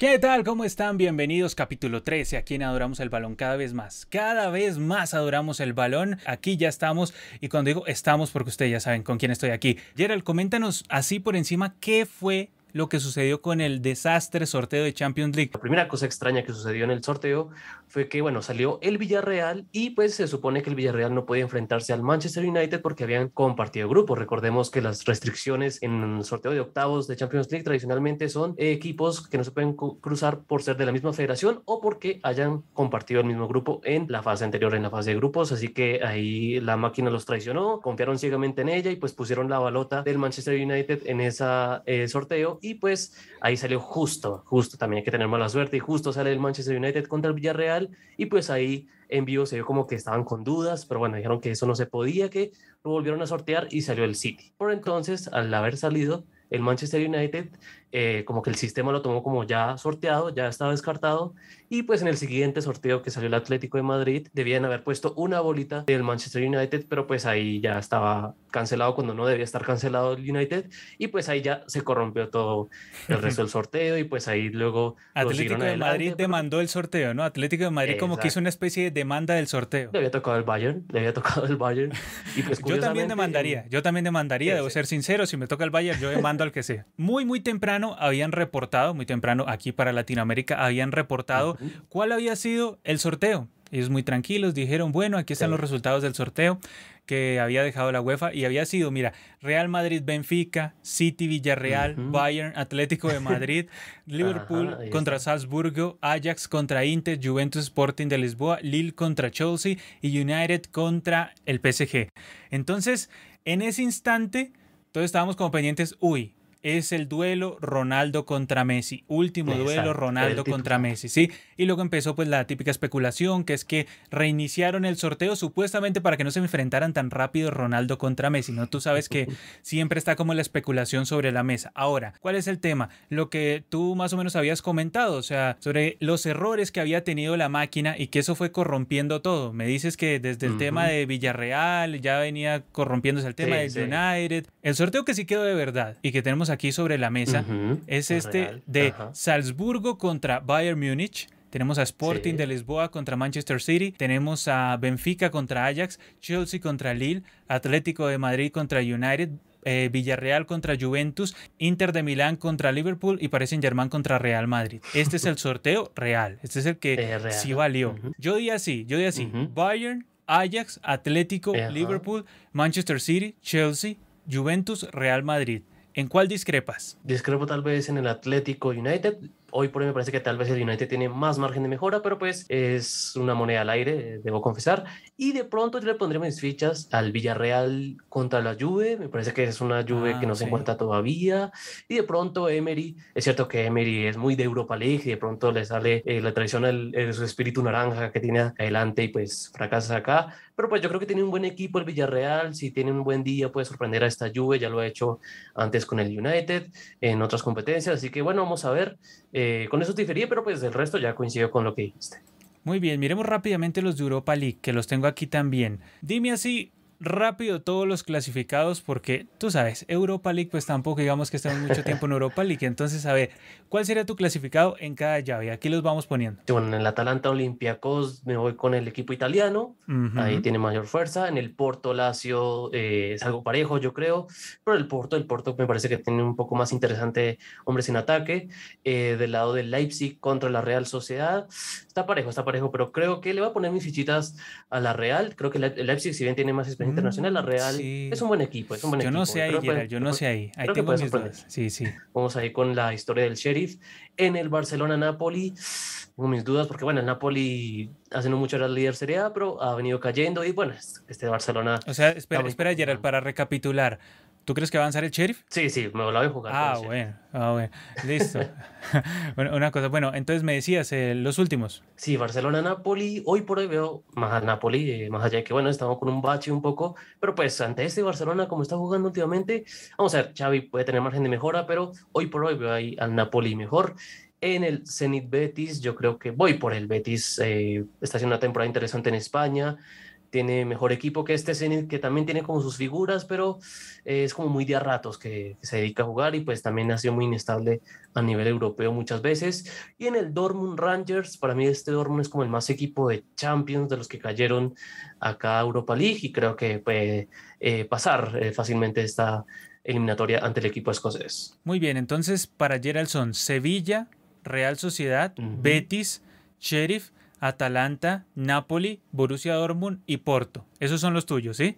¿Qué tal? ¿Cómo están? Bienvenidos capítulo 13, aquí en Adoramos el Balón cada vez más. Cada vez más adoramos el balón. Aquí ya estamos y cuando digo estamos porque ustedes ya saben con quién estoy aquí. Gerald, coméntanos así por encima qué fue lo que sucedió con el desastre sorteo de Champions League. La primera cosa extraña que sucedió en el sorteo fue que, bueno, salió el Villarreal y pues se supone que el Villarreal no podía enfrentarse al Manchester United porque habían compartido grupo. Recordemos que las restricciones en el sorteo de octavos de Champions League tradicionalmente son equipos que no se pueden cruzar por ser de la misma federación o porque hayan compartido el mismo grupo en la fase anterior, en la fase de grupos. Así que ahí la máquina los traicionó, confiaron ciegamente en ella y pues pusieron la balota del Manchester United en ese eh, sorteo y pues ahí salió justo, justo, también hay que tener mala suerte y justo sale el Manchester United contra el Villarreal y pues ahí en vivo se vio como que estaban con dudas, pero bueno, dijeron que eso no se podía, que lo volvieron a sortear y salió el City. Por entonces, al haber salido el Manchester United, eh, como que el sistema lo tomó como ya sorteado, ya estaba descartado, y pues en el siguiente sorteo que salió el Atlético de Madrid, debían haber puesto una bolita del Manchester United, pero pues ahí ya estaba cancelado cuando no debía estar cancelado el United, y pues ahí ya se corrompió todo el resto del sorteo, y pues ahí luego... Atlético de Madrid demandó el sorteo, ¿no? Atlético de Madrid como que hizo una especie de demanda del sorteo. Le había tocado el Bayern, le había tocado el Bayern. Y pues, yo también demandaría, yo también demandaría, debo ser sincero, si me toca el Bayern, yo demando al que sea. Muy, muy temprano habían reportado, muy temprano aquí para Latinoamérica, habían reportado cuál había sido el sorteo. Ellos muy tranquilos dijeron, bueno, aquí están los resultados del sorteo que había dejado la UEFA y había sido, mira, Real Madrid, Benfica, City, Villarreal, Bayern, Atlético de Madrid, Liverpool contra Salzburgo, Ajax contra Inter, Juventus Sporting de Lisboa, Lille contra Chelsea y United contra el PSG. Entonces, en ese instante, todos estábamos como pendientes, uy, es el duelo Ronaldo contra Messi. Último duelo Ronaldo contra Messi, ¿sí? Y luego empezó pues la típica especulación, que es que reiniciaron el sorteo supuestamente para que no se enfrentaran tan rápido Ronaldo contra Messi, ¿no? Tú sabes que siempre está como la especulación sobre la mesa. Ahora, ¿cuál es el tema? Lo que tú más o menos habías comentado, o sea, sobre los errores que había tenido la máquina y que eso fue corrompiendo todo. Me dices que desde el tema de Villarreal ya venía corrompiéndose el tema de United. El sorteo que sí quedó de verdad y que tenemos aquí sobre la mesa es este de Salzburgo contra Bayern Múnich. Tenemos a Sporting de Lisboa contra Manchester City. Tenemos a Benfica contra Ajax, Chelsea contra Lille, Atlético de Madrid contra United, eh, Villarreal contra Juventus, Inter de Milán contra Liverpool y Paris Saint Germain contra Real Madrid. Este es el sorteo real. Este es el que sí valió. Yo di así, yo di así. Bayern, Ajax, Atlético, Liverpool, Manchester City, Chelsea, Juventus, Real Madrid. ¿En cuál discrepas? Discrepo tal vez en el Atlético United hoy por hoy me parece que tal vez el United tiene más margen de mejora, pero pues es una moneda al aire, debo confesar. Y de pronto yo le pondré mis fichas al Villarreal contra la Juve, me parece que es una Juve que no se ah, encuentra todavía. Y de pronto Emery, es cierto que Emery es muy de Europa League y de pronto le sale eh, la traición de su espíritu naranja que tiene adelante y pues fracasa acá. Pero pues yo creo que tiene un buen equipo el Villarreal, si tiene un buen día puede sorprender a esta Juve, ya lo ha hecho antes con el United en otras competencias, así que bueno, vamos a ver. Eh, con eso difería, pero pues el resto ya coincidió con lo que dijiste. Muy bien, miremos rápidamente los de Europa League, que los tengo aquí también. Dime así, rápido todos los clasificados porque tú sabes, Europa League pues tampoco digamos que estamos mucho tiempo en Europa League, entonces a ver, ¿cuál sería tu clasificado en cada llave? Aquí los vamos poniendo. Bueno, en el Atalanta Olympiacos me voy con el equipo italiano, ahí tiene mayor fuerza, en el Porto Lazio eh, es algo parejo yo creo, pero el Porto, el Porto me parece que tiene un poco más interesante hombres en ataque, eh, del lado del Leipzig contra la Real Sociedad, está parejo, está parejo, pero creo que le voy a poner mis fichitas a la Real, creo que el Leipzig si bien tiene más experiencia internacional, la Real es un buen equipo, es un buen yo No sé ahí, yo no sé ahí, ahí tengo mis dudas. Sí, sí. Vamos ahí con la historia del Sheriff. En el Barcelona-Napoli, tengo mis dudas porque, bueno, el Napoli hace no mucho era el líder Serie A, pero ha venido cayendo y, bueno, este Barcelona... O sea, espera, espera Gerald, para recapitular. ¿Tú crees que va a avanzar el sheriff? Sí, sí, me lo voy a jugar. Ah, bueno, ah, bueno, listo. bueno, una cosa, bueno, entonces me decías eh, los últimos. Sí, Barcelona-Napoli, hoy por hoy veo más a Napoli, eh, más allá de que, bueno, estamos con un bache un poco, pero pues ante este Barcelona, como está jugando últimamente, vamos a ver, Xavi puede tener margen de mejora, pero hoy por hoy veo ahí al Napoli mejor. En el Zenit Betis, yo creo que voy por el Betis, eh, está haciendo una temporada interesante en España, tiene mejor equipo que este Zenit, que también tiene como sus figuras, pero es como muy de a ratos que, se dedica a jugar y pues también ha sido muy inestable a nivel europeo muchas veces. Y en el Dortmund Rangers, para mí este Dortmund es como el más equipo de Champions de los que cayeron acá a Europa League y creo que puede eh, pasar eh, fácilmente esta eliminatoria ante el equipo escocés. Muy bien, entonces para Geraldson, Sevilla, Real Sociedad, Betis, Sheriff, Atalanta, Napoli, Borussia Dortmund y Porto. Esos son los tuyos, ¿sí?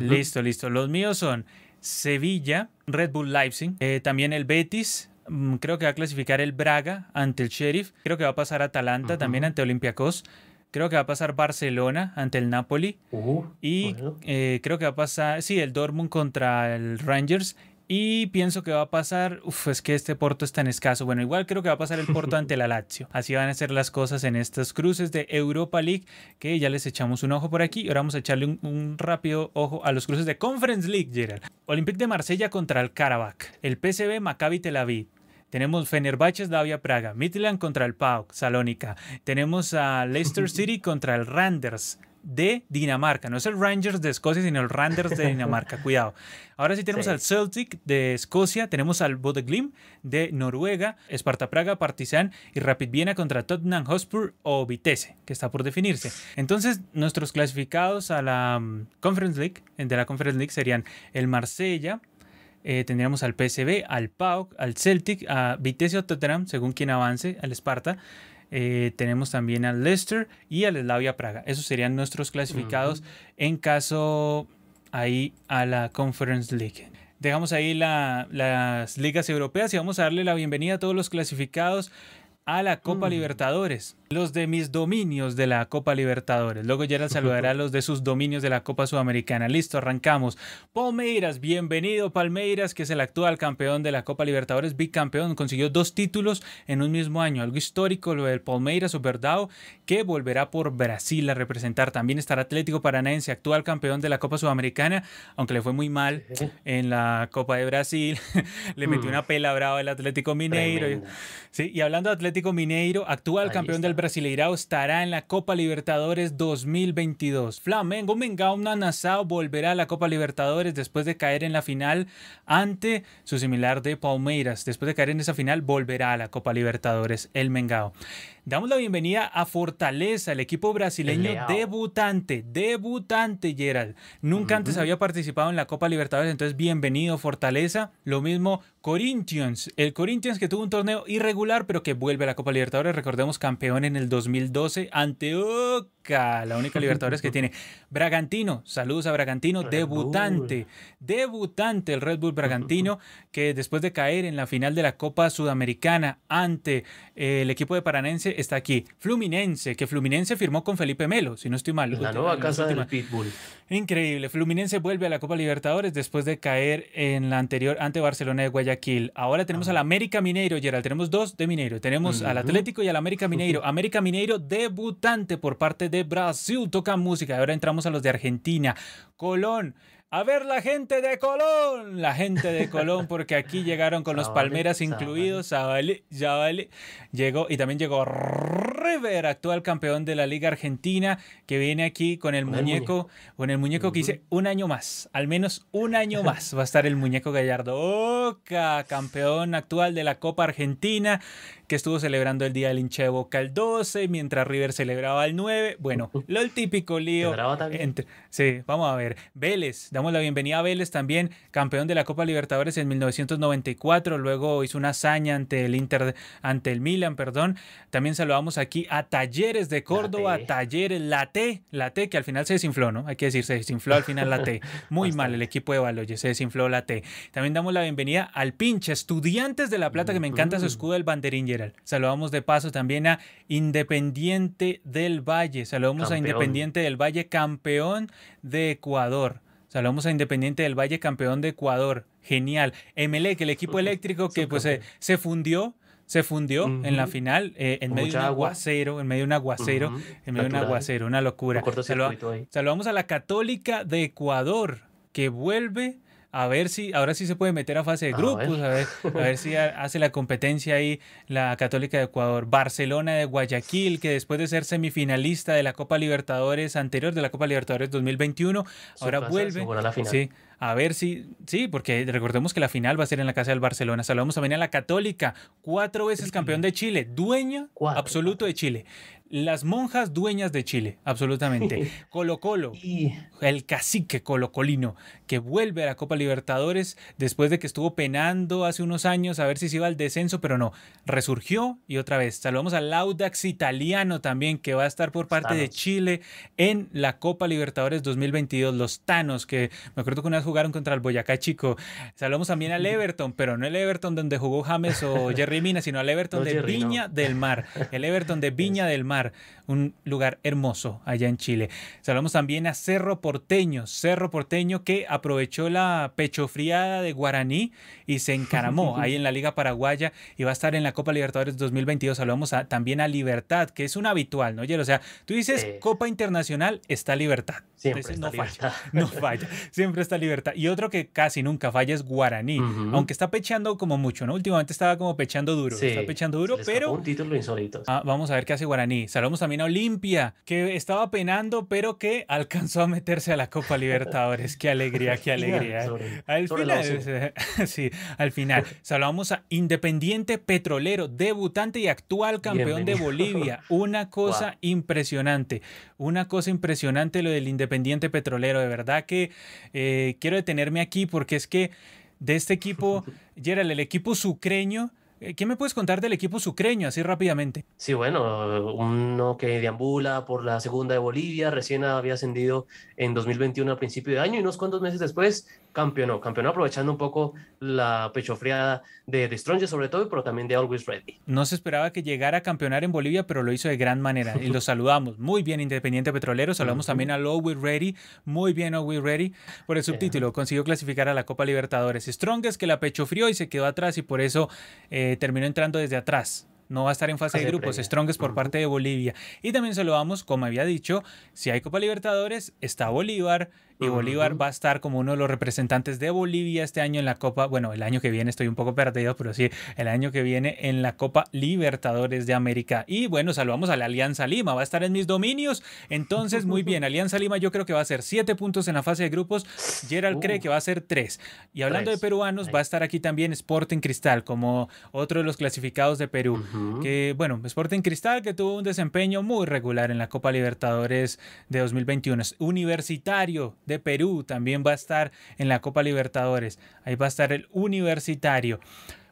Listo, listo. Los míos son Sevilla, Red Bull Leipzig, eh, también el Betis. Mm, creo que va a clasificar el Braga ante el Sheriff. Creo que va a pasar Atalanta también ante Olympiacos. Creo que va a pasar Barcelona ante el Napoli. Uh, y eh, creo que va a pasar, sí, el Dortmund contra el Rangers. Y pienso que va a pasar, uf, es que este Porto es tan escaso. Bueno, igual creo que va a pasar el Porto ante la Lazio. Así van a ser las cosas en estos cruces de Europa League, que ya les echamos un ojo por aquí. Ahora vamos a echarle un, rápido ojo a los cruces de Conference League, Gerald. Olympique de Marsella contra el Karabakh. El PSV Maccabi Tel Aviv. Tenemos Fenerbahce Slavia Praga, Midland contra el PAOK Salónica. Tenemos a Leicester City contra el Randers de Dinamarca. No es el Rangers de Escocia, sino el Randers de Dinamarca. Cuidado. Ahora sí tenemos al Celtic de Escocia, tenemos al Bodø de Noruega, Sparta Praga, Partizan y Rapid Viena contra Tottenham Hotspur o Vitesse, que está por definirse. Entonces, nuestros clasificados a la mm, Conference League, de la Conference League serían el Marsella, eh, tendríamos al PSV, al PAOK, al Celtic, a Vitesse o Tottenham, según quien avance, al Sparta, eh, tenemos también al Leicester y al Slavia Praga. Esos serían nuestros clasificados en caso ahí a la Conference League. Dejamos ahí las ligas europeas y vamos a darle la bienvenida a todos los clasificados a la Copa mm. Libertadores. Los de mis dominios de la Copa Libertadores. Luego Gerald saludará a los de sus dominios de la Copa Sudamericana. Listo, arrancamos. Palmeiras, bienvenido Palmeiras, que es el actual campeón de la Copa Libertadores, bicampeón. Consiguió dos títulos en un mismo año. Algo histórico lo del Palmeiras o Verdao, que volverá por Brasil a representar. También estará Atlético Paranaense, actual campeón de la Copa Sudamericana, aunque le fue muy mal en la Copa de Brasil. le metió mm. una pela brava el Atlético Mineiro. Sí, y hablando de Atlético Mineiro, actual campeón del Brasileirao, estará en la Copa Libertadores 2022. Flamengo Mengao Nassau volverá a la Copa Libertadores después de caer en la final ante su similar de Palmeiras. Después de caer en esa final, volverá a la Copa Libertadores el Mengao. Damos la bienvenida a Fortaleza, el equipo brasileño debutante, debutante Gerald. Nunca antes había participado en la Copa Libertadores, entonces bienvenido Fortaleza. Lo mismo Corinthians, el Corinthians que tuvo un torneo irregular pero que vuelve a la Copa Libertadores, recordemos campeón en el 2012 ante Oca, la única Libertadores que tiene. Bragantino, saludos a Bragantino, debutante, debutante el Red Bull Bragantino que después de caer en la final de la Copa Sudamericana ante eh, el equipo de Paranense está aquí. Fluminense, que Fluminense firmó con Felipe Melo, si no estoy mal. La nueva casa del Pitbull. Increíble. Fluminense vuelve a la Copa Libertadores después de caer en la anterior ante Barcelona de Guayaquil. Ahora tenemos al América Mineiro, Gerald. Tenemos dos de Mineiro. Tenemos al Atlético y al América Mineiro. América Mineiro debutante por parte de Brasil. Toca música. Ahora entramos a los de Argentina. Colón a ver la gente de Colón, la gente de Colón, porque aquí llegaron con los Palmeras incluidos, llegó y también llegó River, actual campeón de la Liga Argentina, que viene aquí con el muñeco, con el muñeco que dice un año más, al menos un año más va a estar el muñeco Gallardo, Oca, campeón actual de la Copa Argentina, que estuvo celebrando el día del hincha de Boca el 12, mientras River celebraba el 9. Bueno, lo el típico lío. Entre, sí, vamos a ver. Vélez, damos la bienvenida a Vélez también, campeón de la Copa Libertadores en 1994, luego hizo una hazaña ante el Inter, ante el Milan, perdón. También saludamos aquí a Talleres de Córdoba, Talleres, la T, la T, que al final se desinfló, ¿no? Hay que decir, se desinfló al final la T. Muy mal el equipo de Baloyes, se desinfló la T. También damos la bienvenida al pinche Estudiantes de La Plata, que me encanta su escudo del Saludamos de paso también a Independiente del Valle. Saludamos a Independiente del Valle, campeón de Ecuador. Saludamos a Independiente del Valle, campeón de Ecuador. Genial. Emelec, el equipo eléctrico que pues se, fundió se fundió en la final eh, en medio de un aguacero, en medio de un aguacero, en medio de un aguacero, una locura. saludamos a la Católica de Ecuador que vuelve a ver si ahora sí se puede meter a fase de grupos, a ver, a ver, si hace la competencia ahí la Católica de Ecuador. Barcelona de Guayaquil, que después de ser semifinalista de la Copa Libertadores anterior, de la Copa Libertadores 2021, ahora vuelve. A la final. Sí, a ver si, sí, porque recordemos que la final va a ser en la casa del Barcelona. Saludamos también a la Católica, cuatro veces campeón de Chile, dueña absoluto de Chile. Las monjas dueñas de Chile, absolutamente. Colo Colo, el cacique colocolino, que vuelve a la Copa Libertadores después de que estuvo penando hace unos años a ver si se iba al descenso, pero no, resurgió y otra vez. Saludamos al Audax italiano también, que va a estar por parte de Chile en la Copa Libertadores 2022. Los Tanos, que me acuerdo que una vez jugaron contra el Boyacá Chico. Saludamos también al Everton, pero no el Everton donde jugó James o Jerry Mina, sino al Everton de Viña del Mar. El Everton de Viña del Mar un lugar hermoso allá en Chile. Saludamos también a Cerro Porteño, Cerro Porteño que aprovechó la pechofriada de Guaraní y se encaramó ahí en la Liga Paraguaya y va a estar en la Copa Libertadores 2022. Saludamos también a Libertad, que es un habitual, ¿no? O sea, tú dices Copa Internacional, está Libertad. Siempre no falla, no falla, siempre está Libertad. Y otro que casi nunca falla es Guaraní, aunque está pechando como mucho, ¿no? Últimamente estaba como pechando duro, está pechando duro, pero... Un título insólito. Ah, vamos a ver qué hace Guaraní. Saludamos también a Olimpia, que estaba penando, pero que alcanzó a meterse a la Copa Libertadores. qué alegría, qué alegría. al final, sí, al final. Saludamos a Independiente Petrolero, debutante y actual campeón de Bolivia. Una cosa impresionante, una cosa impresionante lo del Independiente Petrolero. De verdad que eh, quiero detenerme aquí porque es que de este equipo, Gerald, el equipo sucreño, ¿Qué me puedes contar del equipo sucreño así rápidamente? Sí, bueno, uno que deambula por la segunda de Bolivia, recién había ascendido en 2021 a principio de año y unos cuantos meses después campeonó, campeonó aprovechando un poco la pechofriada de The Strongest sobre todo, pero también de Always Ready. No se esperaba que llegara a campeonar en Bolivia, pero lo hizo de gran manera y lo saludamos. Muy bien Independiente Petrolero, saludamos también a Always Ready, muy bien Always Ready. Por el subtítulo, consiguió clasificar a la Copa Libertadores. Strongest que la pechofrió y se quedó atrás y por eso eh, terminó entrando desde atrás no va a estar en fase de grupos, Strongest por parte de Bolivia. Y también saludamos, como había dicho, si hay Copa Libertadores, está Bolívar, y Bolívar va a estar como uno de los representantes de Bolivia este año en la Copa, bueno, el año que viene estoy un poco perdido, pero sí, el año que viene en la Copa Libertadores de América. Y bueno, saludamos a la Alianza Lima, va a estar en mis dominios. Entonces, muy bien, Alianza Lima yo creo que va a ser siete puntos en la fase de grupos, Gerald cree uh. que va a ser tres. Y hablando de peruanos, va a estar aquí también Sporting Cristal como otro de los clasificados de Perú. Que bueno, Sporting Cristal que tuvo un desempeño muy regular en la Copa Libertadores de 2021. Es universitario de Perú también va a estar en la Copa Libertadores. Ahí va a estar el universitario.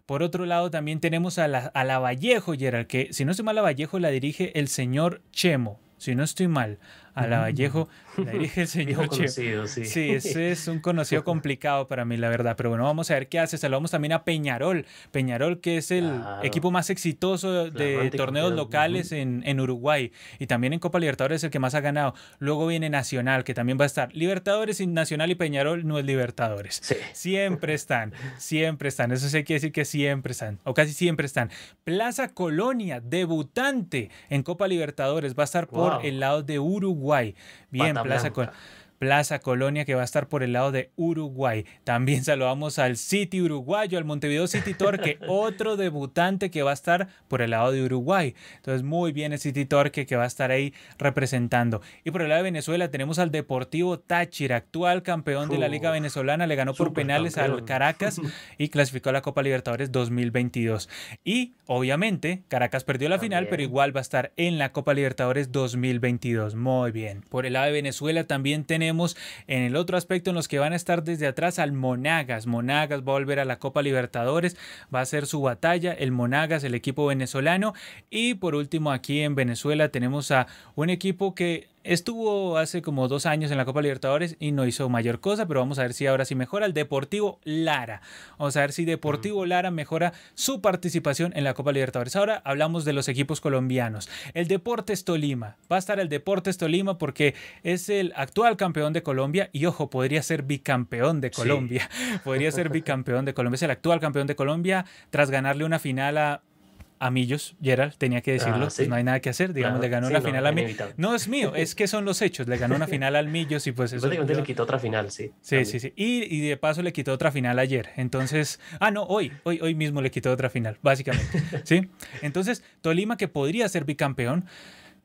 Por otro lado, también tenemos a la, a la Vallejo, Gerald, que si no estoy mal, la Vallejo la dirige el señor Chemo. Si no estoy mal a la Vallejo, la dirige el señor conocido, sí. sí, ese es un conocido complicado para mí, la verdad. Pero bueno, vamos a ver qué hace. Saludamos también a Peñarol. Peñarol, que es el equipo más exitoso de torneos locales en, en, Uruguay. Y también en Copa Libertadores es el que más ha ganado. Luego viene Nacional, que también va a estar. Libertadores, Nacional y Peñarol no es Libertadores. Siempre están, siempre están. Eso sí quiere decir que siempre están, o casi siempre están. Plaza Colonia, debutante en Copa Libertadores, va a estar por el lado de Uruguay. Bien, Plaza Colonia. Plaza Colonia que va a estar por el lado de Uruguay. También saludamos al City uruguayo, al Montevideo City Torque, otro debutante que va a estar por el lado de Uruguay. Entonces, muy bien el City Torque que va a estar ahí representando. Y por el lado de Venezuela tenemos al Deportivo Táchira, actual campeón de la Liga Venezolana, le ganó por penales al Caracas y clasificó a la Copa Libertadores 2022. Y obviamente, Caracas perdió la final, pero igual va a estar en la Copa Libertadores 2022. Muy bien. Por el lado de Venezuela también tenemos en el otro aspecto en los que van a estar desde atrás al Monagas. Monagas va a volver a la Copa Libertadores, va a ser su batalla, el Monagas, el equipo venezolano. Y por último aquí en Venezuela tenemos a un equipo que Estuvo hace como dos años en la Copa Libertadores y no hizo mayor cosa, pero vamos a ver si ahora sí mejora el Deportivo Lara. Vamos a ver si Deportivo Lara mejora su participación en la Copa Libertadores. Ahora hablamos de los equipos colombianos. El Deportes Tolima. Va a estar el Deportes Tolima porque es el actual campeón de Colombia y ojo, podría ser bicampeón de Colombia. Podría ser bicampeón de Colombia. Es el actual campeón de Colombia tras ganarle una final a a Millos, Gerald, tenía que decirlo, ah, pues no hay nada que hacer, digamos, le ganó la final a Millos. No es mío, es que son los hechos, le ganó una final al Millos y pues eso... le quitó otra final, sí. Sí, sí, sí, y, y, de paso le quitó otra final ayer, entonces, ah, no, hoy, hoy, hoy mismo le quitó otra final, básicamente, ¿sí? Entonces, Tolima que podría ser bicampeón,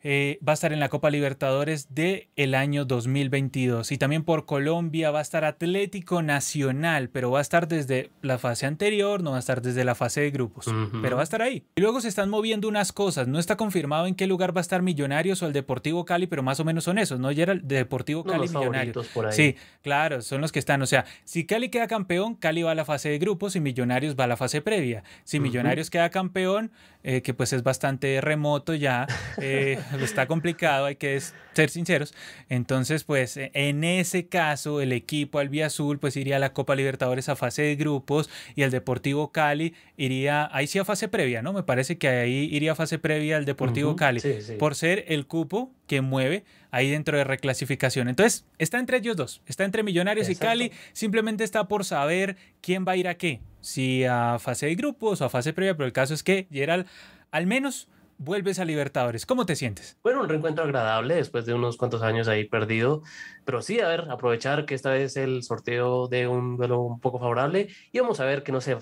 eh, va a estar en la Copa Libertadores del el año 2022. Y también por Colombia va a estar Atlético Nacional, pero va a estar desde la fase anterior, no va a estar desde la fase de grupos, pero va a estar ahí. Y luego se están moviendo unas cosas. No está confirmado en qué lugar va a estar Millonarios o el Deportivo Cali, pero más o menos son esos, ¿no? Ya era el Deportivo Cali Millonarios. Sí, claro, son los que están. O sea, si Cali queda campeón, Cali va a la fase de grupos y Millonarios va a la fase previa. Si Millonarios queda campeón, eh, que pues es bastante remoto ya, eh, está complicado, hay que ser sinceros. Entonces, pues e, en ese caso, el equipo albiazul pues iría a la Copa Libertadores a fase de grupos y el Deportivo Cali iría, ahí sí a fase previa, ¿no? Me parece que ahí iría a fase previa el Deportivo Cali, por ser el cupo que mueve ahí dentro de reclasificación. Entonces, está entre ellos dos, está entre Millonarios y Cali, simplemente está por saber quién va a ir a qué si a fase de grupos o a fase previa, pero el caso es que Gerald al menos vuelves a Libertadores. ¿Cómo te sientes? Bueno, un reencuentro agradable después de unos cuantos años ahí perdido, pero sí, a ver, aprovechar que esta vez el sorteo de un duelo un poco favorable y vamos a ver que no se,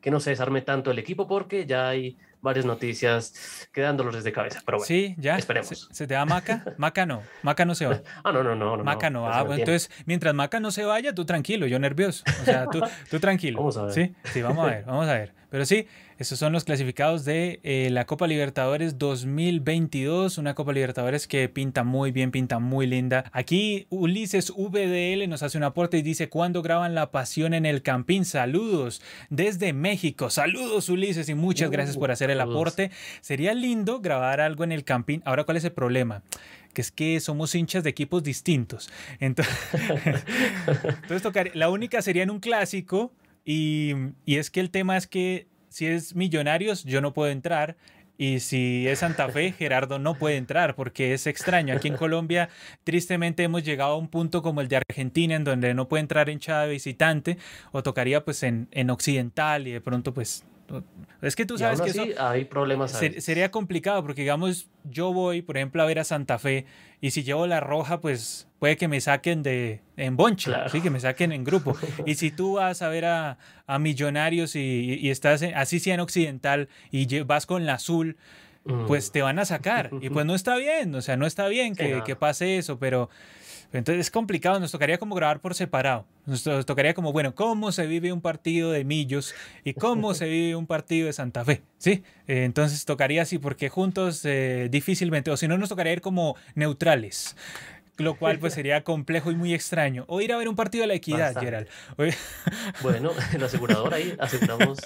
que no se desarme tanto el equipo porque ya hay varias noticias quedándolos desde cabeza. Pero bueno, sí, ya. Esperemos. ¿Se, te da Maca? Maca no. Maca no se va. ah, no, no, no. Maca no. Ah, bueno, entonces, mientras Maca no se vaya, tú tranquilo, yo nervioso. O sea, tú, tú tranquilo. Vamos a ver. Sí, sí, vamos a ver, vamos a ver. Pero sí, esos son los clasificados de eh, la Copa Libertadores 2022. Una Copa Libertadores que pinta muy bien, pinta muy linda. Aquí Ulises VDL nos hace un aporte y dice: ¿Cuándo graban La Pasión en el Campín? Saludos desde México. Saludos, Ulises, y muchas gracias por hacer el aporte. Sería lindo grabar algo en el Campín. Ahora, ¿cuál es el problema? que es que somos hinchas de equipos distintos. Entonces, entonces la única sería en un clásico y, y es que el tema es que si es Millonarios, yo no puedo entrar. Y si es Santa Fe, Gerardo no puede entrar porque es extraño. Aquí en Colombia, tristemente, hemos llegado a un punto como el de Argentina, en donde no puede entrar hinchada visitante, o tocaría pues en, en Occidental y de pronto pues es que tú sabes que eso hay problemas. sería complicado porque, digamos, yo voy, por ejemplo, a ver a Santa Fe y si llevo la roja, pues puede que me saquen de en bonche, ¿sí? que me saquen en grupo. y si tú vas a ver a, a Millonarios y, estás así sea en Occidental y vas con la azul, pues te van a sacar. Y pues no está bien, o sea, no está bien que, que pase eso, pero entonces es complicado, nos tocaría como grabar por separado. Nos tocaría como, bueno, cómo se vive un partido de Millos y cómo se vive un partido de Santa Fe, ¿sí? Eh, entonces tocaría así, porque juntos eh, difícilmente, o si no, nos tocaría ir como neutrales lo cual pues sería complejo y muy extraño. O ir a ver un partido de la equidad, Gerald. Bueno, en la aseguradora ahí aseguramos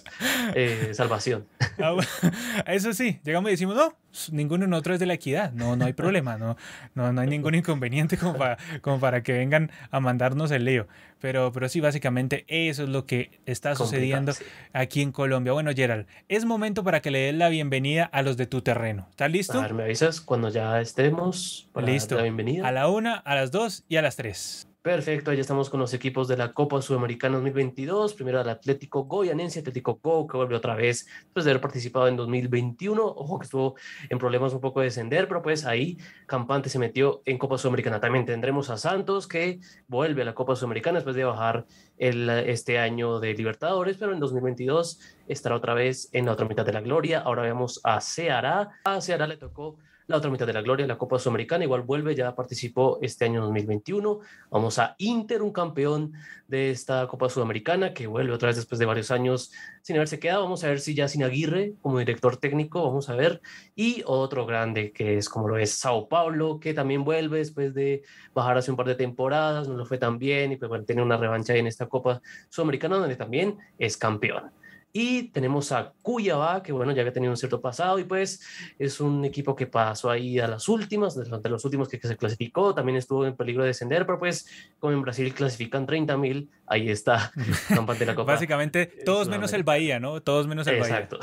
eh, salvación. Ah, eso sí, llegamos y decimos, no, ninguno de nosotros es de la equidad, no, no hay problema, no, no, no hay ningún inconveniente como para, como para que vengan a mandarnos el lío. Pero, pero sí, básicamente eso es lo que está sucediendo aquí en Colombia. Bueno, Gerald, es momento para que le des la bienvenida a los de tu terreno. ¿Estás listo? A ver, me avisas cuando ya estemos. listo. La bienvenida. A la una, a las dos y a las tres. Perfecto, ya estamos con los equipos de la Copa Sudamericana 2022. Primero el Atlético Goyanense, Atlético Go, que vuelve otra vez después de haber participado en 2021. Ojo que estuvo en problemas un poco de descender, pero pues ahí Campante se metió en Copa Sudamericana. También tendremos a Santos, que vuelve a la Copa Sudamericana después de bajar el, este año de Libertadores, pero en 2022 estará otra vez en la otra mitad de la gloria. Ahora vemos a Ceará. A Ceará le tocó la otra mitad de la gloria, la Copa Sudamericana, igual vuelve, ya participó este año 2021. Vamos a Inter, un campeón de esta Copa Sudamericana, que vuelve otra vez después de varios años sin haberse quedado. Vamos a ver si ya sin Aguirre como director técnico, vamos a ver. Y otro grande, que es como lo es Sao Paulo, que también vuelve después de bajar hace un par de temporadas, no lo fue tan bien, y pues bueno, tiene una revancha en esta Copa Sudamericana, donde también es campeón. Y tenemos a Cuyabá, que bueno, ya había tenido un cierto pasado y pues es un equipo que pasó ahí a las últimas, de los últimos que, se clasificó, también estuvo en peligro de descender, pero pues como en Brasil clasifican 30 mil, ahí está, de la Copa. Básicamente, todos menos el Bahía, ¿no? Todos menos el Bahía. Exacto.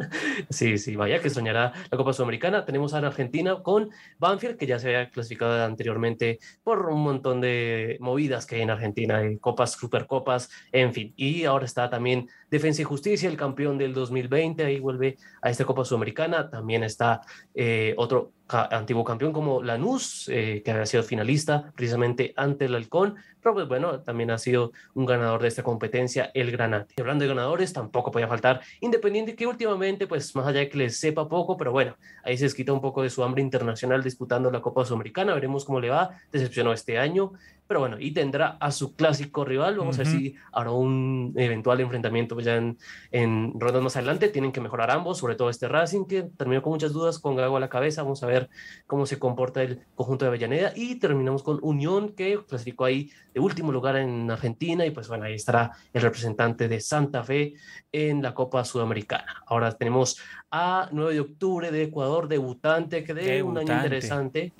sí, sí, Bahía que extrañará la Copa Sudamericana. Tenemos a la Argentina con Banfield, que ya se había clasificado anteriormente por un montón de movidas que hay en Argentina, copas, supercopas, en fin. Y ahora está también Defensa y Justicia, el campeón del 2020, ahí vuelve a esta Copa Sudamericana. También está eh, otro antiguo campeón como Lanús, eh, que había sido finalista precisamente ante el Halcón, pero pues bueno, también ha sido un ganador de esta competencia, el Granate. Y hablando de ganadores, tampoco podía faltar Independiente, que últimamente, pues más allá de que les sepa poco, pero bueno, ahí se quita un poco de su hambre internacional disputando la Copa Sudamericana, veremos cómo le va, decepcionó este año, pero bueno, y tendrá a su clásico rival. Vamos a ver si habrá un eventual enfrentamiento ya en, en rondas más adelante. Tienen que mejorar ambos, sobre todo este Racing, que terminó con muchas dudas, con Gago a la cabeza. Vamos a ver cómo se comporta el conjunto de Avellaneda. Y terminamos con Unión, que clasificó ahí de último lugar en Argentina. Y pues bueno, ahí estará el representante de Santa Fe en la Copa Sudamericana. Ahora tenemos a 9 de octubre de Ecuador, debutante, que de un año interesante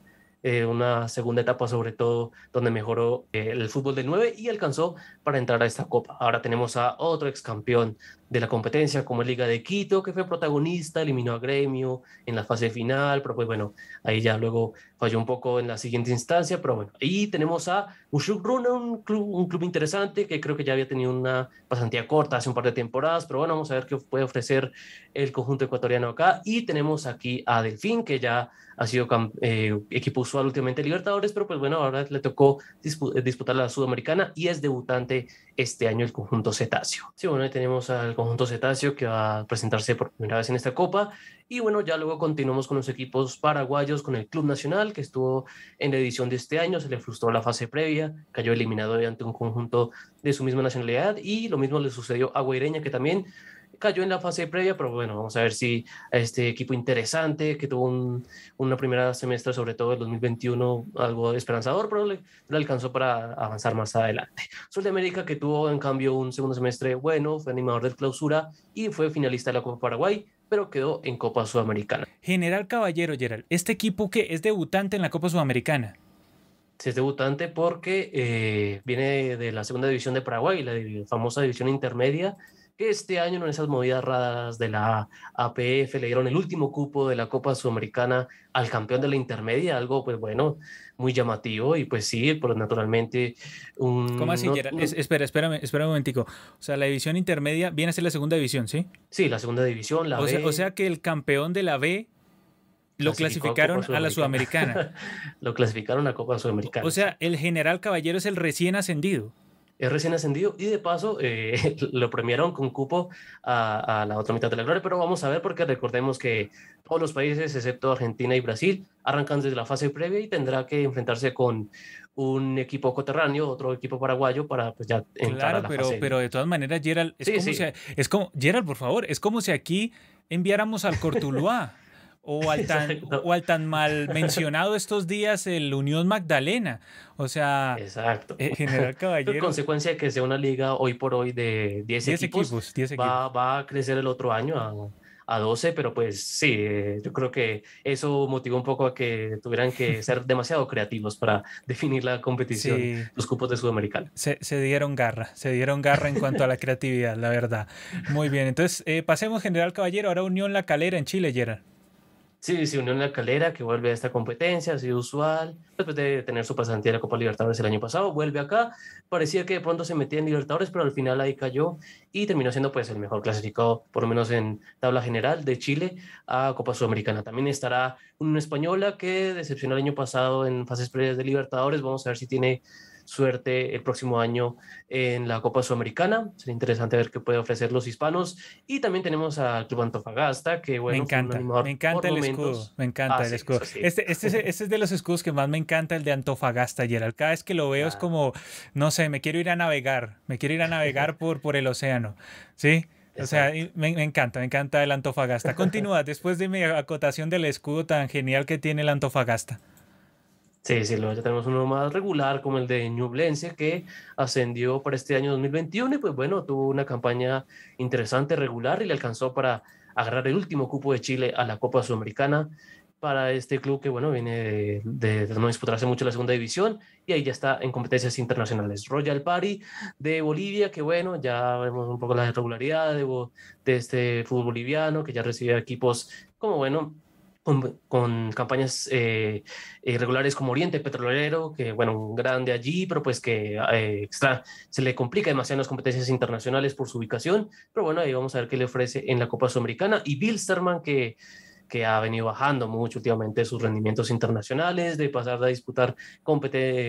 eh, una segunda etapa sobre todo donde mejoró eh, el fútbol del 9 y alcanzó para entrar a esta copa. Ahora tenemos a otro ex campeón de la competencia como Liga de Quito, que fue protagonista, eliminó a Gremio en la fase final, pero pues bueno, ahí ya luego falló un poco en la siguiente instancia, pero bueno, ahí tenemos a Ushuk Runa, un club, un club interesante que creo que ya había tenido una pasantía corta hace un par de temporadas, pero bueno, vamos a ver qué puede ofrecer el conjunto ecuatoriano acá. Y tenemos aquí a Delfín, que ya ha sido eh, equipo usual últimamente Libertadores, pero pues bueno, ahora le tocó disputar la Sudamericana y es debutante este año el conjunto cetáceo. Sí, bueno, ahí tenemos al conjunto cetáceo que va a presentarse por primera vez en esta copa. Y bueno, ya luego continuamos con los equipos paraguayos, con el Club Nacional que estuvo en la edición de este año, se le frustró la fase previa, cayó eliminado ante un conjunto de su misma nacionalidad y lo mismo le sucedió a Guaireña que también cayó en la fase previa, pero bueno, vamos a ver si este equipo interesante que tuvo un, una primera semestre, sobre todo el 2021, algo esperanzador, pero le, alcanzó para avanzar más adelante. Sol de América que tuvo en cambio un segundo semestre bueno, fue animador de clausura y fue finalista de la Copa Paraguay, pero quedó en Copa Sudamericana. General Caballero, Gerald, ¿este equipo que es debutante en la Copa Sudamericana? Sí, es debutante porque eh, viene de la segunda división de Paraguay, la famosa división intermedia, este año en esas movidas raras de la APF le dieron el último cupo de la Copa Sudamericana al campeón de la intermedia, algo pues bueno, muy llamativo y pues sí, pues naturalmente un... ¿Cómo así? espera, espérame, espera un momentico. O sea, la división intermedia viene a ser la segunda división, ¿sí? Sí, la segunda división, la o B. Sea, o sea que el campeón de la B lo clasificaron a, la Sudamericana. lo clasificaron a Copa Sudamericana. O sea, el general Caballero es el recién ascendido es recién ascendido y de paso eh, lo premiaron con cupo a, la otra mitad de la gloria, pero vamos a ver porque recordemos que todos los países, excepto Argentina y Brasil, arrancan desde la fase previa y tendrá que enfrentarse con un equipo coterráneo, otro equipo paraguayo para pues ya entrar a la pero, pero de todas maneras, Gerald, es, como Si, es como, Gerald, por favor, es como si aquí enviáramos al Cortuluá. o al tan, o al tan mal mencionado estos días el Unión Magdalena. O sea, Exacto. Eh, General Caballero. En consecuencia de que sea una liga hoy por hoy de 10, equipos, va, va, a crecer el otro año a, a 12, pero pues sí, eh, yo creo que eso motivó un poco a que tuvieran que ser demasiado creativos para definir la competición, los cupos de Sudamericana. Se, se, dieron garra, se dieron garra en cuanto a la creatividad, la verdad. Muy bien, entonces eh, pasemos General Caballero, ahora Unión La Calera en Chile, Gerard. Sí, se unió en la calera que vuelve a esta competencia, ha sido usual, después de tener su pasantía en la Copa Libertadores el año pasado, vuelve acá, parecía que de pronto se metía en Libertadores, pero al final ahí cayó y terminó siendo pues el mejor clasificado, por lo menos en tabla general de Chile a Copa Sudamericana. También estará una española que decepcionó el año pasado en fases previas de Libertadores, vamos a ver si tiene suerte el próximo año en la Copa Sudamericana. Sería interesante ver qué puede ofrecer los hispanos. Y también tenemos al Club Antofagasta, que bueno, me encanta, me encanta el escudo, me encanta ah, el escudo. este, este, este, es de los escudos que más me encanta, el de Antofagasta, Gerald. Cada vez que lo veo es como, no sé, me quiero ir a navegar, me quiero ir a navegar por, por el océano, ¿sí? O sea, me, me, encanta, me encanta el Antofagasta. Continúa, después de mi acotación del escudo tan genial que tiene el Antofagasta. Sí, sí, luego ya tenemos uno más regular como el de Ñublense que ascendió para este año 2021 y pues bueno, tuvo una campaña interesante, regular y le alcanzó para agarrar el último cupo de Chile a la Copa Sudamericana para este club que, bueno, viene de, no disputarse mucho la segunda división y ahí ya está en competencias internacionales. Royal Party de Bolivia, que bueno, ya vemos un poco la irregularidad de, de este fútbol boliviano, que ya recibe equipos como, bueno, con, campañas eh, irregulares como Oriente Petrolero, que bueno, un grande allí, pero pues que eh, extra, se le complica demasiado las competencias internacionales por su ubicación, pero bueno, ahí vamos a ver qué le ofrece en la Copa Sudamericana. Y Bilsterman, que que ha venido bajando mucho últimamente sus rendimientos internacionales, de pasar a disputar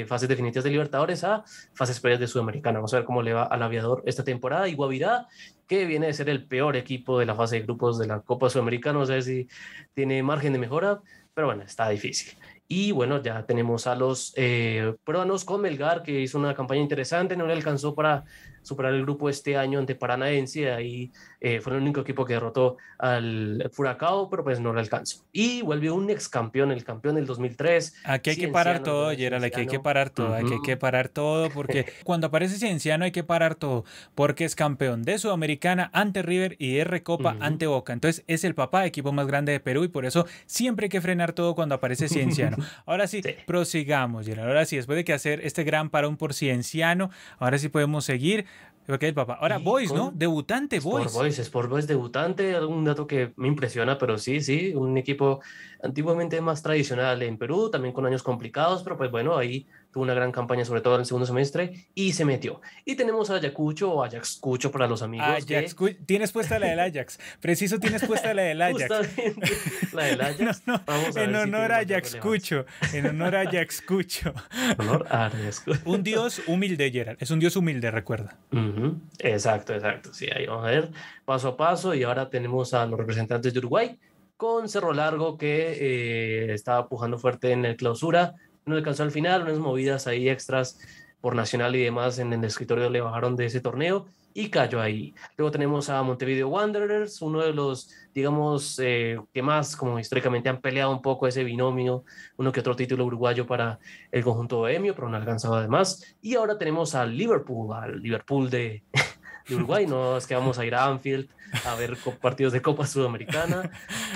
fases definitivas de Libertadores a fases previas de Sudamericana. Vamos a ver cómo le va al aviador esta temporada. Y Guavirá, que viene de ser el peor equipo de la fase de grupos de la Copa Sudamericana, no sé si tiene margen de mejora, pero bueno, está difícil. Y bueno, ya tenemos a los eh, peruanos con Melgar, que hizo una campaña interesante, no le alcanzó para superar el grupo este año ante Paranaense. Ahí eh, fue el único equipo que derrotó al Furacao, pero pues no le alcanzó. Y vuelve un ex campeón, el campeón del 2003. Aquí hay que parar todo, Gerald, aquí hay que parar todo, aquí hay que parar todo, porque cuando aparece Cienciano hay que parar todo, porque es campeón de Sudamericana ante River y de Recopa ante Boca. Entonces es el papá, equipo más grande de Perú, y por eso siempre hay que frenar todo cuando aparece Cienciano. Ahora sí, prosigamos, Gerald. Ahora sí, después de que hacer este gran parón por Cienciano, ahora sí podemos seguir Papá. Ahora, Boys, ¿no? Debutante, Boys. Sport Boys, Sport Boys debutante, algún dato que me impresiona, pero sí, sí, un equipo antiguamente más tradicional en Perú, también con años complicados, pero pues bueno, ahí tuvo una gran campaña, sobre todo en el segundo semestre, y se metió. Y tenemos a Ayacucho o Ajax Cucho para los amigos. Ajax, tienes puesta la del Ajax. Preciso tienes puesta la del Ajax. la del Ajax. en honor a Ajax Cucho. En honor a Ajax Cucho. honor a Ajax Un dios humilde, Gerald. Es un dios humilde, recuerda. Exacto, exacto. Sí, ahí vamos a ver paso a paso. Y ahora tenemos a los representantes de Uruguay con Cerro Largo que eh, estaba pujando fuerte en el clausura no alcanzó al final, unas movidas ahí extras por Nacional y demás en el escritorio le bajaron de ese torneo y cayó ahí. Luego tenemos a Montevideo Wanderers, uno de los, digamos, eh, que más como históricamente han peleado un poco ese binomio, uno que otro título uruguayo para el conjunto bohemio, pero no alcanzado además. Y ahora tenemos al Liverpool, al Liverpool de, Uruguay, no es que vamos a ir a Anfield a ver partidos de Copa Sudamericana.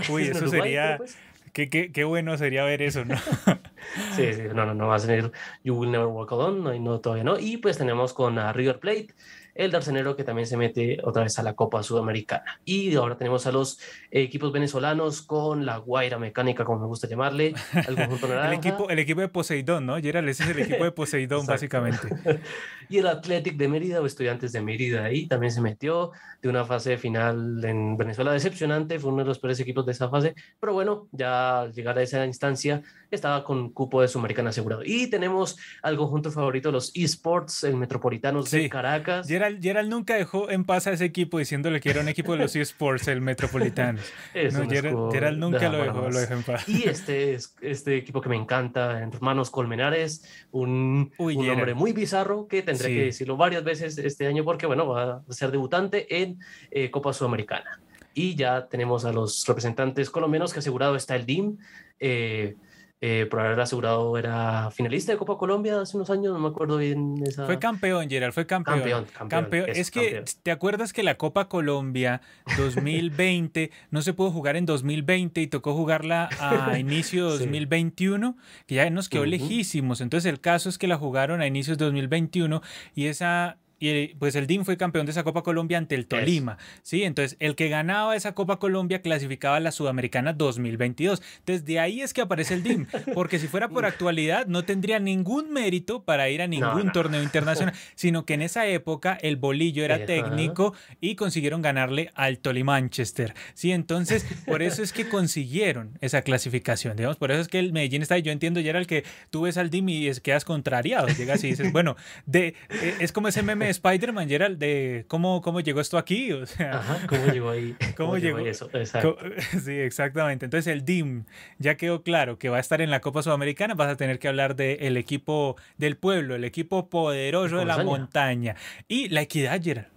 Uy, eso sería... Pues qué, qué, qué, bueno sería ver eso, ¿no? Sí, sí, no, no, no va a ser You Will Never Walk Alone, no, todavía no. Y pues tenemos con a River Plate, el Darcenero que también se mete otra vez a la Copa Sudamericana. Y ahora tenemos a los equipos venezolanos con la Guaira Mecánica, como me gusta llamarle, el conjunto naranja. el, equipo, el equipo de Poseidón, ¿no? Gerald, ese es el equipo de Poseidón, básicamente. y el Athletic de Mérida o Estudiantes de Mérida ahí también se metió de una fase final en Venezuela decepcionante, fue uno de los peores equipos de esa fase, pero bueno, ya al llegar a esa instancia estaba con cupo de Sudamericana asegurado. Y tenemos al conjunto favorito, los esports, el Metropolitanos de Caracas. Gerald, nunca dejó en paz a ese equipo diciéndole que era un equipo de los esports, el Metropolitanos. no, Gerald, nunca lo dejó, lo dejó, en paz. Y este, este equipo que me encanta, Hermanos Colmenares, un, un hombre muy bizarro que tendré que decirlo varias veces este año porque, bueno, va a ser debutante en eh, Copa Sudamericana. Y ya tenemos a los representantes colombianos que asegurado está el DIM. Eh, eh, por haber asegurado, era finalista de Copa Colombia hace unos años, no me acuerdo bien. Esa... Fue campeón, Gerald, fue campeón. Campeón, Es, que, ¿te acuerdas que la Copa Colombia 2020 no se pudo jugar en 2020 y tocó jugarla a inicio de 2021? Que ya nos quedó lejísimos. Entonces, el caso es que la jugaron a inicios de 2021 y esa y pues el DIM fue campeón de esa Copa Colombia ante el Tolima, ¿sí? Entonces, el que ganaba esa Copa Colombia clasificaba a la Sudamericana 2022. Desde ahí es que aparece el DIM, porque si fuera por actualidad no tendría ningún mérito para ir a ningún torneo internacional, sino que en esa época el bolillo era técnico y consiguieron ganarle al Tolimanchester, ¿sí? Entonces, por eso es que consiguieron esa clasificación, digamos, por eso es que el Medellín está, yo entiendo ya era el que tú ves al DIM y quedas contrariado, llegas y dices, bueno, de, eh, es como ese meme Spider-Man, Gerald, de cómo, cómo llegó esto aquí. O sea, Ajá, cómo llegó ahí. ¿Cómo, llegó? eso? Exacto. Sí, exactamente. Entonces el DIM ya quedó claro que va a estar en la Copa Sudamericana. Vas a tener que hablar del equipo del pueblo, el equipo poderoso de la montaña. Y la equidad, Gerald.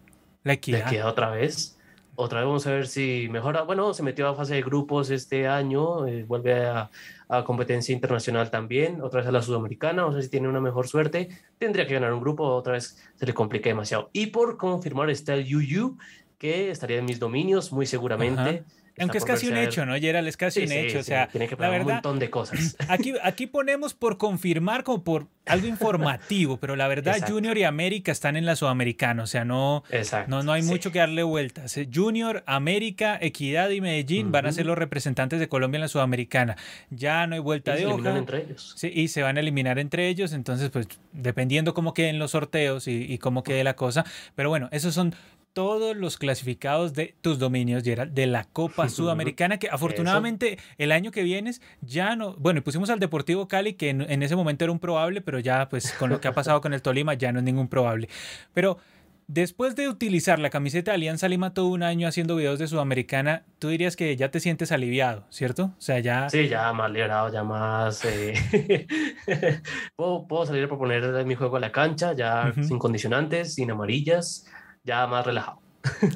La equidad. La equidad otra vez. Otra vez vamos a ver si mejora. Bueno, se metió a fase de grupos este año, eh, vuelve a, a competencia internacional también, otra vez a la sudamericana, o sea, si tiene una mejor suerte, tendría que ganar un grupo, otra vez se le complica demasiado. Y por confirmar está el UU, que estaría en mis dominios muy seguramente. Aunque es casi un hecho, ¿no, Gerald? Es casi un hecho. o sea, tiene que la verdad, un montón de cosas. Aquí, aquí ponemos por confirmar, como por algo informativo, pero la verdad, Junior y América están en la Sudamericana. O sea, no, no, no hay mucho que darle vueltas. Eh, Junior, América, Equidad y Medellín van a ser los representantes de Colombia en la Sudamericana. Ya no hay vuelta de hoja. entre ellos. Sí, y se van a eliminar entre ellos. Entonces, pues, dependiendo cómo queden los sorteos y, y cómo quede la cosa. Pero bueno, esos son todos los clasificados de tus dominios, Gerald, de la Copa Sudamericana, que afortunadamente el año que vienes ya no, bueno, pusimos al Deportivo Cali, que en, ese momento era un probable, pero ya pues con lo que ha pasado con el Tolima ya no es ningún probable. Pero después de utilizar la camiseta de Alianza Lima todo un año haciendo videos de Sudamericana, tú dirías que ya te sientes aliviado, ¿cierto? O sea, ya... Sí, ya más liberado, ya más... Eh, puedo, salir a proponer mi juego a la cancha, ya sin condicionantes, sin amarillas ya más relajado.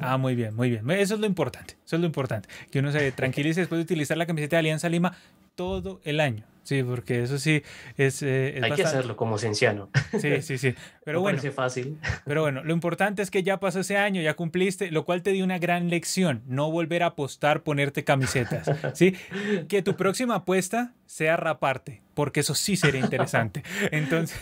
Ah, muy bien, muy bien. Eso es lo importante. Eso es lo importante. Que uno se tranquilice después de utilizar la camiseta de Alianza Lima todo el año. Sí, porque eso sí es. Eh, Hay que hacerlo como cienciano. Sí, sí, sí. Pero bueno. Parece fácil. Pero bueno, lo importante es que ya pasó ese año, ya cumpliste, lo cual te dio una gran lección. No volver a apostar, ponerte camisetas. ¿sí? Que tu próxima apuesta sea raparte, porque eso sí sería interesante. Entonces,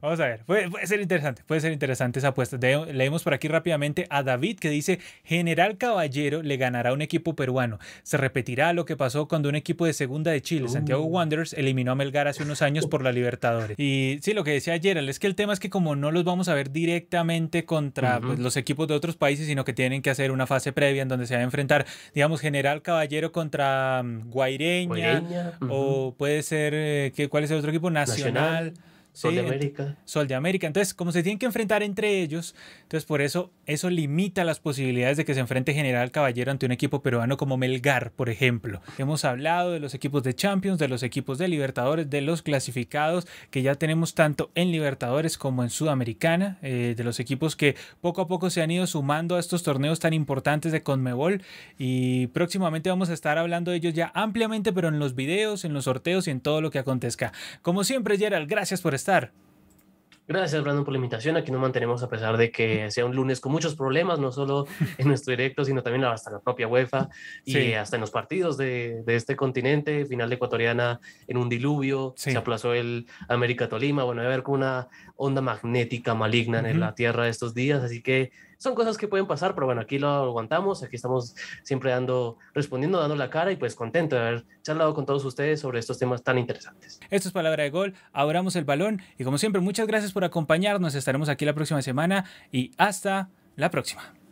vamos a ver. Puede, ser interesante, puede ser interesante esa apuesta. leemos por aquí rápidamente a David que dice: General Caballero le ganará a un equipo peruano. Se repetirá lo que pasó cuando un equipo de segunda de Chile, Santiago Wanderers eliminó a Melgar hace unos años por la Libertadores. Y sí, lo que decía Gerald es que el tema es que como no los vamos a ver directamente contra pues, los equipos de otros países, sino que tienen que hacer una fase previa en donde se va a enfrentar, digamos, General Caballero contra um, Guaireña, o puede ser, eh, ¿cuál es el otro equipo? Nacional Sol de América. Sol de América. Entonces, como se tienen que enfrentar entre ellos, entonces por eso eso limita las posibilidades de que se enfrente General Caballero ante un equipo peruano como Melgar, por ejemplo. Hemos hablado de los equipos de Champions, de los equipos de Libertadores, de los clasificados que ya tenemos tanto en Libertadores como en Sudamericana, eh, de los equipos que poco a poco se han ido sumando a estos torneos tan importantes de Conmebol y próximamente vamos a estar hablando de ellos ya ampliamente, pero en los videos, en los sorteos y en todo lo que acontezca. Como siempre, Gerald, gracias por estar estar. Gracias, Brandon, por la invitación. Aquí nos mantenemos a pesar de que sea un lunes con muchos problemas, no solo en nuestro directo, sino también hasta la propia UEFA y hasta en los partidos de, de, este continente. Final de ecuatoriana en un diluvio, se aplazó el América Tolima. Bueno, a ver con una onda magnética maligna en la Tierra estos días, así que son cosas que pueden pasar, pero bueno, aquí lo aguantamos, aquí estamos siempre dando, respondiendo, dando la cara y pues contento de haber charlado con todos ustedes sobre estos temas tan interesantes. Esto es Palabra de Gol, abramos el balón y como siempre, muchas gracias por acompañarnos, estaremos aquí la próxima semana y hasta la próxima.